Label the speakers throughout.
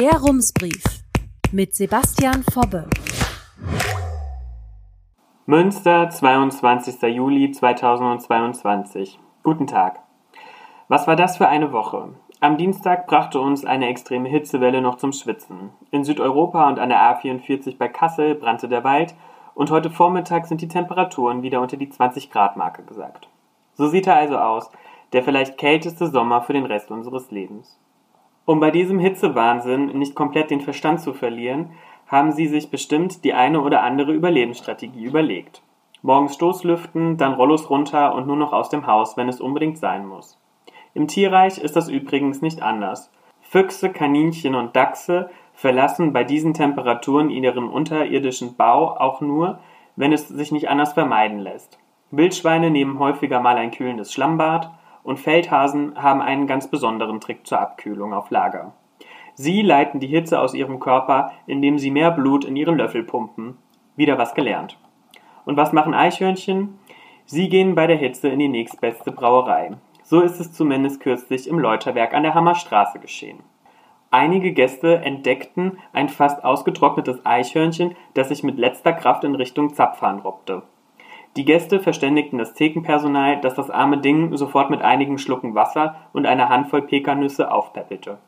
Speaker 1: Der Rumsbrief mit Sebastian Fobbe.
Speaker 2: Münster, 22. Juli 2022. Guten Tag. Was war das für eine Woche? Am Dienstag brachte uns eine extreme Hitzewelle noch zum Schwitzen. In Südeuropa und an der A44 bei Kassel brannte der Wald und heute Vormittag sind die Temperaturen wieder unter die 20 Grad Marke gesackt. So sieht er also aus, der vielleicht kälteste Sommer für den Rest unseres Lebens. Um bei diesem Hitzewahnsinn nicht komplett den Verstand zu verlieren, haben sie sich bestimmt die eine oder andere Überlebensstrategie überlegt. Morgens Stoßlüften, dann Rollos runter und nur noch aus dem Haus, wenn es unbedingt sein muss. Im Tierreich ist das übrigens nicht anders. Füchse, Kaninchen und Dachse verlassen bei diesen Temperaturen ihren unterirdischen Bau auch nur, wenn es sich nicht anders vermeiden lässt. Wildschweine nehmen häufiger mal ein kühlendes Schlammbad und Feldhasen haben einen ganz besonderen Trick zur Abkühlung auf Lager. Sie leiten die Hitze aus ihrem Körper, indem sie mehr Blut in ihren Löffel pumpen. Wieder was gelernt. Und was machen Eichhörnchen? Sie gehen bei der Hitze in die nächstbeste Brauerei. So ist es zumindest kürzlich im Läuterwerk an der Hammerstraße geschehen. Einige Gäste entdeckten ein fast ausgetrocknetes Eichhörnchen, das sich mit letzter Kraft in Richtung Zapfhahn robbte. Die Gäste verständigten das Thekenpersonal, dass das arme Ding sofort mit einigen Schlucken Wasser und einer Handvoll Pekannüsse aufpäppelte.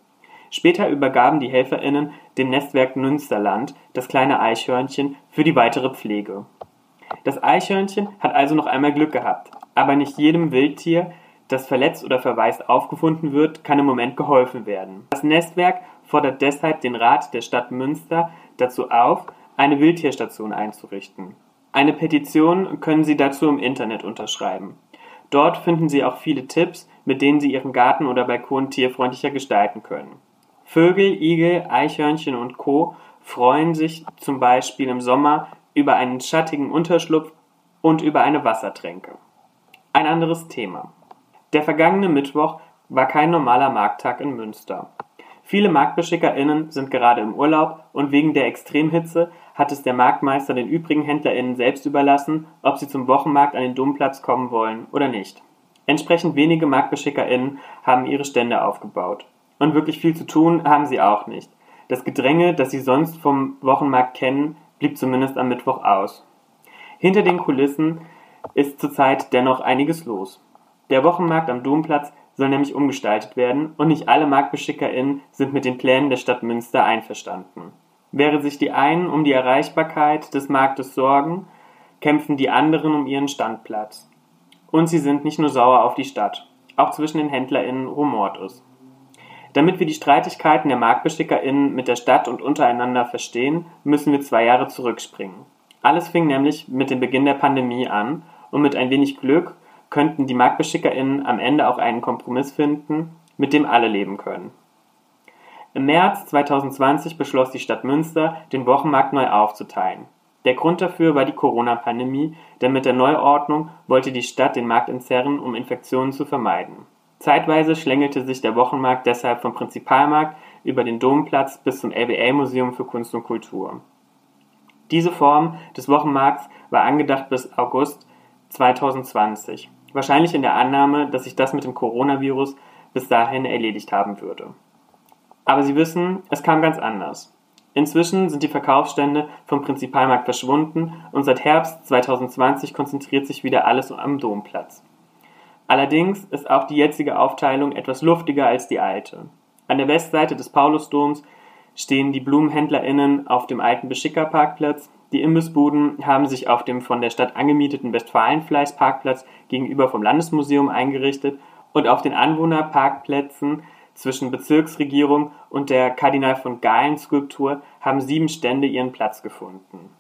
Speaker 2: Später übergaben die HelferInnen dem Nestwerk Münsterland das kleine Eichhörnchen für die weitere Pflege. Das Eichhörnchen hat also noch einmal Glück gehabt, aber nicht jedem Wildtier, das verletzt oder verwaist aufgefunden wird, kann im Moment geholfen werden. Das Nestwerk fordert deshalb den Rat der Stadt Münster dazu auf, eine Wildtierstation einzurichten. Eine Petition können Sie dazu im Internet unterschreiben. Dort finden Sie auch viele Tipps, mit denen Sie Ihren Garten oder Balkon tierfreundlicher gestalten können. Vögel, Igel, Eichhörnchen und Co. freuen sich zum Beispiel im Sommer über einen schattigen Unterschlupf und über eine Wassertränke. Ein anderes Thema. Der vergangene Mittwoch war kein normaler Markttag in Münster. Viele MarktbeschickerInnen sind gerade im Urlaub und wegen der Extremhitze hat es der Marktmeister den übrigen HändlerInnen selbst überlassen, ob sie zum Wochenmarkt an den Domplatz kommen wollen oder nicht. Entsprechend wenige MarktbeschickerInnen haben ihre Stände aufgebaut. Und wirklich viel zu tun haben sie auch nicht. Das Gedränge, das sie sonst vom Wochenmarkt kennen, blieb zumindest am Mittwoch aus. Hinter den Kulissen ist zurzeit dennoch einiges los. Der Wochenmarkt am Domplatz soll nämlich umgestaltet werden und nicht alle MarktbeschickerInnen sind mit den Plänen der Stadt Münster einverstanden. Während sich die einen um die Erreichbarkeit des Marktes sorgen, kämpfen die anderen um ihren Standplatz. Und sie sind nicht nur sauer auf die Stadt, auch zwischen den HändlerInnen rumort es. Damit wir die Streitigkeiten der MarktbeschickerInnen mit der Stadt und untereinander verstehen, müssen wir zwei Jahre zurückspringen. Alles fing nämlich mit dem Beginn der Pandemie an und mit ein wenig Glück könnten die MarktbeschickerInnen am Ende auch einen Kompromiss finden, mit dem alle leben können. Im März 2020 beschloss die Stadt Münster, den Wochenmarkt neu aufzuteilen. Der Grund dafür war die Corona-Pandemie, denn mit der Neuordnung wollte die Stadt den Markt entzerren, um Infektionen zu vermeiden. Zeitweise schlängelte sich der Wochenmarkt deshalb vom Prinzipalmarkt über den Domplatz bis zum LBL-Museum für Kunst und Kultur. Diese Form des Wochenmarkts war angedacht bis August 2020 wahrscheinlich in der Annahme, dass sich das mit dem Coronavirus bis dahin erledigt haben würde. Aber Sie wissen, es kam ganz anders. Inzwischen sind die Verkaufsstände vom Prinzipalmarkt verschwunden und seit Herbst 2020 konzentriert sich wieder alles am Domplatz. Allerdings ist auch die jetzige Aufteilung etwas luftiger als die alte. An der Westseite des Paulusdoms stehen die BlumenhändlerInnen auf dem alten Beschickerparkplatz, die Imbissbuden haben sich auf dem von der Stadt angemieteten Westfalenfleißparkplatz gegenüber vom Landesmuseum eingerichtet und auf den Anwohnerparkplätzen zwischen Bezirksregierung und der Kardinal von Galen Skulptur haben sieben Stände ihren Platz gefunden.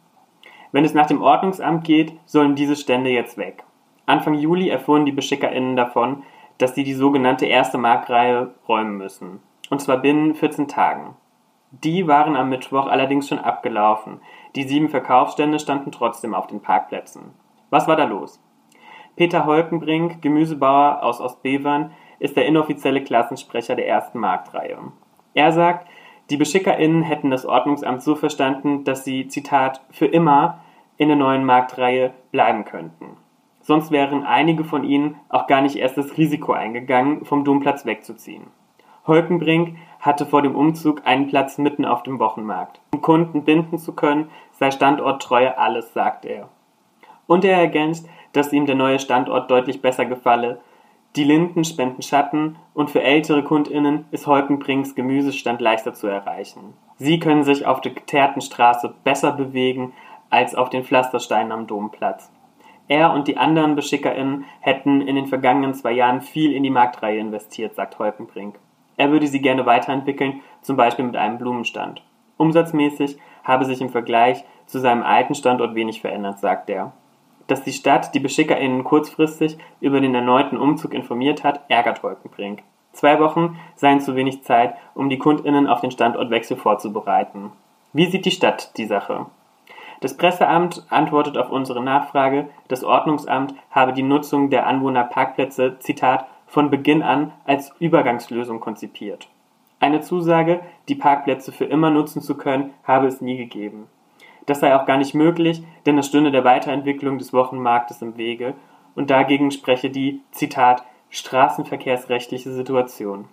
Speaker 2: Wenn es nach dem Ordnungsamt geht, sollen diese Stände jetzt weg. Anfang Juli erfuhren die BeschickerInnen davon, dass sie die sogenannte erste Marktreihe räumen müssen. Und zwar binnen 14 Tagen. Die waren am Mittwoch allerdings schon abgelaufen. Die sieben Verkaufsstände standen trotzdem auf den Parkplätzen. Was war da los? Peter Holkenbrink, Gemüsebauer aus Ostbevern, ist der inoffizielle Klassensprecher der ersten Marktreihe. Er sagt, die BeschickerInnen hätten das Ordnungsamt so verstanden, dass sie, Zitat, für immer in der neuen Marktreihe bleiben könnten. Sonst wären einige von ihnen auch gar nicht erst das Risiko eingegangen, vom Domplatz wegzuziehen. Holkenbrink hatte vor dem Umzug einen Platz mitten auf dem Wochenmarkt. Um Kunden binden zu können, sei Standorttreue alles, sagt er. Und er ergänzt, dass ihm der neue Standort deutlich besser gefalle. Die Linden spenden Schatten und für ältere KundInnen ist Holkenbrinks Gemüsestand leichter zu erreichen. Sie können sich auf der geteerten Straße besser bewegen als auf den Pflastersteinen am Domplatz. Er und die anderen BeschickerInnen hätten in den vergangenen zwei Jahren viel in die Marktreihe investiert, sagt Holkenbrink. Er würde sie gerne weiterentwickeln, zum Beispiel mit einem Blumenstand. Umsatzmäßig habe sich im Vergleich zu seinem alten Standort wenig verändert, sagt er. Dass die Stadt die BeschickerInnen kurzfristig über den erneuten Umzug informiert hat, ärgert Holkenbrink. Zwei Wochen seien zu wenig Zeit, um die KundInnen auf den Standortwechsel vorzubereiten. Wie sieht die Stadt die Sache? Das Presseamt antwortet auf unsere Nachfrage, das Ordnungsamt habe die Nutzung der Anwohnerparkplätze, Zitat, von Beginn an als Übergangslösung konzipiert. Eine Zusage, die Parkplätze für immer nutzen zu können, habe es nie gegeben. Das sei auch gar nicht möglich, denn es stünde der Weiterentwicklung des Wochenmarktes im Wege und dagegen spreche die, Zitat, straßenverkehrsrechtliche Situation.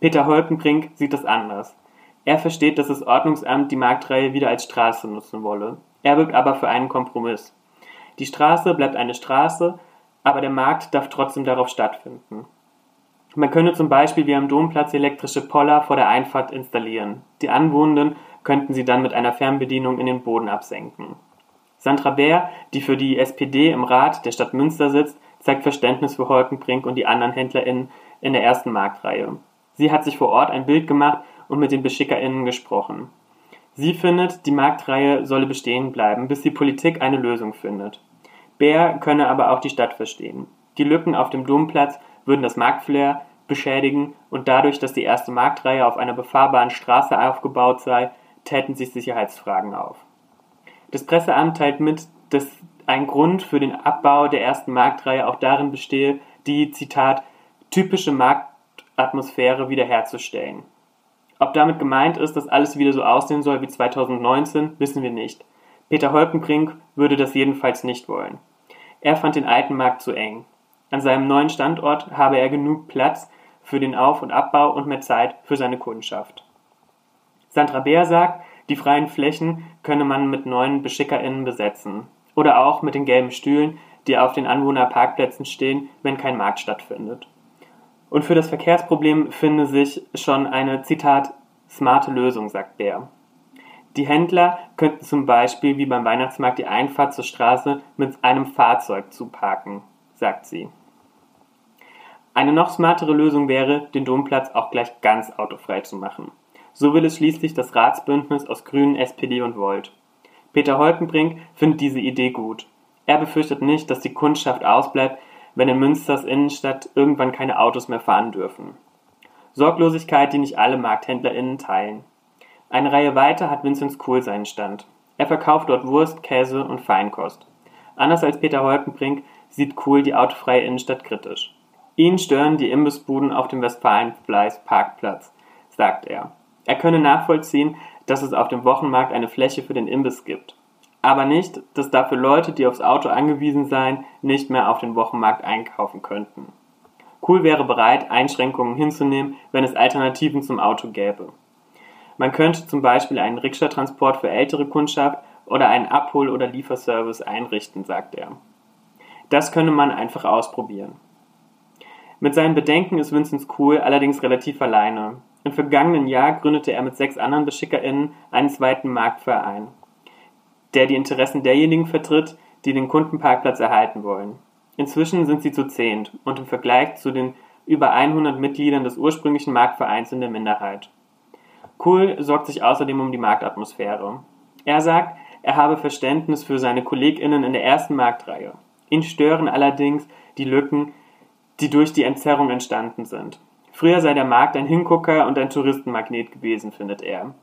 Speaker 2: Peter Holkenbrink sieht das anders. Er versteht, dass das Ordnungsamt die Marktreihe wieder als Straße nutzen wolle. Er wirkt aber für einen Kompromiss. Die Straße bleibt eine Straße, aber der Markt darf trotzdem darauf stattfinden. Man könne zum Beispiel wie am Domplatz elektrische Poller vor der Einfahrt installieren. Die Anwohnenden könnten sie dann mit einer Fernbedienung in den Boden absenken. Sandra Bär, die für die SPD im Rat der Stadt Münster sitzt, zeigt Verständnis für Holkenbrink und die anderen HändlerInnen in der ersten Marktreihe. Sie hat sich vor Ort ein Bild gemacht und mit den BeschickerInnen gesprochen. Sie findet, die Marktreihe solle bestehen bleiben, bis die Politik eine Lösung findet. Bär könne aber auch die Stadt verstehen. Die Lücken auf dem Domplatz würden das Marktflair beschädigen und dadurch, dass die erste Marktreihe auf einer befahrbaren Straße aufgebaut sei, täten sich Sicherheitsfragen auf. Das Presseamt teilt mit, dass ein Grund für den Abbau der ersten Marktreihe auch darin bestehe, die, Zitat, typische Marktatmosphäre wiederherzustellen. Ob damit gemeint ist, dass alles wieder so aussehen soll wie 2019, wissen wir nicht. Peter Holkenbrink würde das jedenfalls nicht wollen. Er fand den alten Markt zu eng. An seinem neuen Standort habe er genug Platz für den Auf- und Abbau und mehr Zeit für seine Kundschaft. Sandra Beer sagt, die freien Flächen könne man mit neuen BeschickerInnen besetzen. Oder auch mit den gelben Stühlen, die auf den Anwohnerparkplätzen stehen, wenn kein Markt stattfindet. Und für das Verkehrsproblem finde sich schon eine, Zitat, smarte Lösung, sagt Bär. Die Händler könnten zum Beispiel wie beim Weihnachtsmarkt die Einfahrt zur Straße mit einem Fahrzeug zuparken, sagt sie. Eine noch smartere Lösung wäre, den Domplatz auch gleich ganz autofrei zu machen. So will es schließlich das Ratsbündnis aus Grünen, SPD und Volt. Peter Holkenbrink findet diese Idee gut. Er befürchtet nicht, dass die Kundschaft ausbleibt, wenn in Münsters Innenstadt irgendwann keine Autos mehr fahren dürfen. Sorglosigkeit, die nicht alle MarkthändlerInnen teilen. Eine Reihe weiter hat Vinzenz Kohl seinen Stand. Er verkauft dort Wurst, Käse und Feinkost. Anders als Peter Holkenbrink sieht Kohl die autofreie Innenstadt kritisch. Ihn stören die Imbissbuden auf dem Westfalenfleiß Parkplatz, sagt er. Er könne nachvollziehen, dass es auf dem Wochenmarkt eine Fläche für den Imbiss gibt aber nicht, dass dafür Leute, die aufs Auto angewiesen seien, nicht mehr auf den Wochenmarkt einkaufen könnten. Cool wäre bereit, Einschränkungen hinzunehmen, wenn es Alternativen zum Auto gäbe. Man könnte zum Beispiel einen Rikscha-Transport für ältere Kundschaft oder einen Abhol- oder Lieferservice einrichten, sagt er. Das könne man einfach ausprobieren. Mit seinen Bedenken ist Vincent Cool allerdings relativ alleine. Im vergangenen Jahr gründete er mit sechs anderen BeschickerInnen einen zweiten Marktverein der die Interessen derjenigen vertritt, die den Kundenparkplatz erhalten wollen. Inzwischen sind sie zu zehnt und im Vergleich zu den über 100 Mitgliedern des ursprünglichen Marktvereins in der Minderheit. Kuhl sorgt sich außerdem um die Marktatmosphäre. Er sagt, er habe Verständnis für seine KollegInnen in der ersten Marktreihe. Ihn stören allerdings die Lücken, die durch die Entzerrung entstanden sind. Früher sei der Markt ein Hingucker und ein Touristenmagnet gewesen, findet er.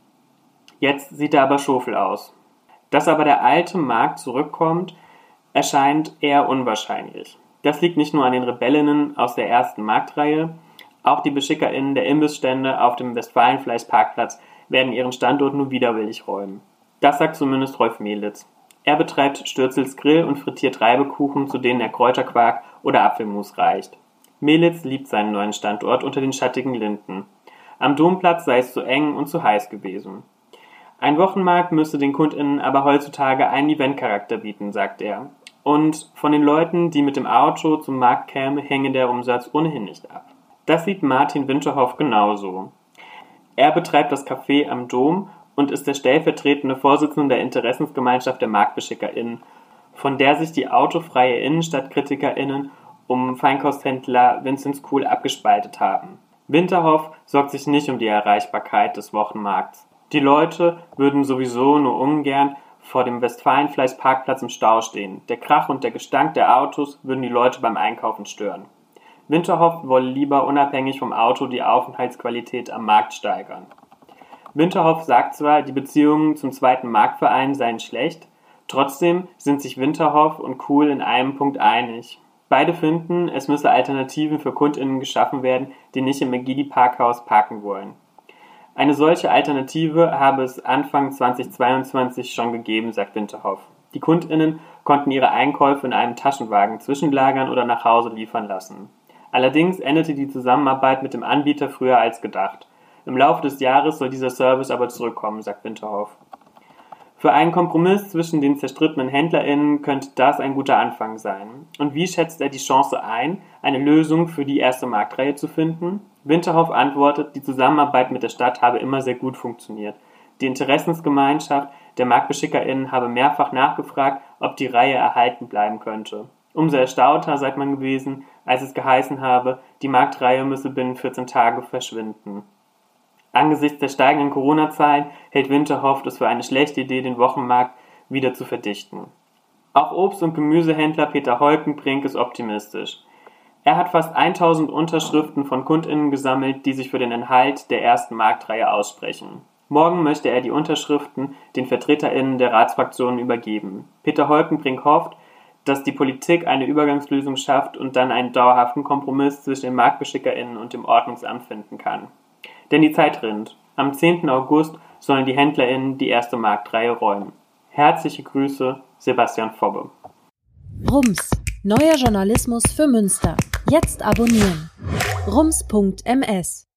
Speaker 2: Jetzt sieht er aber schofel aus. Dass aber der alte Markt zurückkommt, erscheint eher unwahrscheinlich. Das liegt nicht nur an den Rebellinnen aus der ersten Marktreihe, auch die BeschickerInnen der Imbissstände auf dem Westfalenfleischparkplatz werden ihren Standort nur widerwillig räumen. Das sagt zumindest Rolf Melitz. Er betreibt Stürzels Grill und frittiert Reibekuchen, zu denen er Kräuterquark oder Apfelmus reicht. Melitz liebt seinen neuen Standort unter den schattigen Linden. Am Domplatz sei es zu eng und zu heiß gewesen. Ein Wochenmarkt müsse den KundInnen aber heutzutage einen Eventcharakter bieten, sagt er. Und von den Leuten, die mit dem Auto zum Markt kämen, hänge der Umsatz ohnehin nicht ab. Das sieht Martin Winterhoff genauso. Er betreibt das Café am Dom und ist der stellvertretende Vorsitzende der Interessensgemeinschaft der MarktbeschickerInnen, von der sich die autofreie InnenstadtkritikerInnen um Feinkosthändler Vincent Cool abgespaltet haben. Winterhoff sorgt sich nicht um die Erreichbarkeit des Wochenmarkts. Die Leute würden sowieso nur ungern vor dem Westfalenfleisch-Parkplatz im Stau stehen. Der Krach und der Gestank der Autos würden die Leute beim Einkaufen stören. Winterhoff wolle lieber unabhängig vom Auto die Aufenthaltsqualität am Markt steigern. Winterhoff sagt zwar, die Beziehungen zum zweiten Marktverein seien schlecht, trotzdem sind sich Winterhoff und Kuhl in einem Punkt einig. Beide finden, es müsse Alternativen für KundInnen geschaffen werden, die nicht im Megidi-Parkhaus parken wollen. Eine solche Alternative habe es Anfang 2022 schon gegeben, sagt Winterhoff. Die KundInnen konnten ihre Einkäufe in einem Taschenwagen zwischenlagern oder nach Hause liefern lassen. Allerdings endete die Zusammenarbeit mit dem Anbieter früher als gedacht. Im Laufe des Jahres soll dieser Service aber zurückkommen, sagt Winterhoff. Für einen Kompromiss zwischen den zerstrittenen HändlerInnen könnte das ein guter Anfang sein. Und wie schätzt er die Chance ein, eine Lösung für die erste Marktreihe zu finden? Winterhoff antwortet, die Zusammenarbeit mit der Stadt habe immer sehr gut funktioniert. Die Interessensgemeinschaft der MarktbeschickerInnen habe mehrfach nachgefragt, ob die Reihe erhalten bleiben könnte. Umso erstaunter sei man gewesen, als es geheißen habe, die Marktreihe müsse binnen 14 Tage verschwinden. Angesichts der steigenden Corona-Zahlen hält Winterhoff es für eine schlechte Idee, den Wochenmarkt wieder zu verdichten. Auch Obst- und Gemüsehändler Peter Holkenbrink ist optimistisch. Er hat fast 1000 Unterschriften von KundInnen gesammelt, die sich für den Erhalt der ersten Marktreihe aussprechen. Morgen möchte er die Unterschriften den VertreterInnen der Ratsfraktionen übergeben. Peter Holkenbrink hofft, dass die Politik eine Übergangslösung schafft und dann einen dauerhaften Kompromiss zwischen den MarktbeschickerInnen und dem Ordnungsamt finden kann. Denn die Zeit rinnt. Am 10. August sollen die HändlerInnen die erste Marktreihe räumen. Herzliche Grüße, Sebastian Fobbe.
Speaker 1: Rums, neuer Journalismus für Münster. Jetzt abonnieren. rums.ms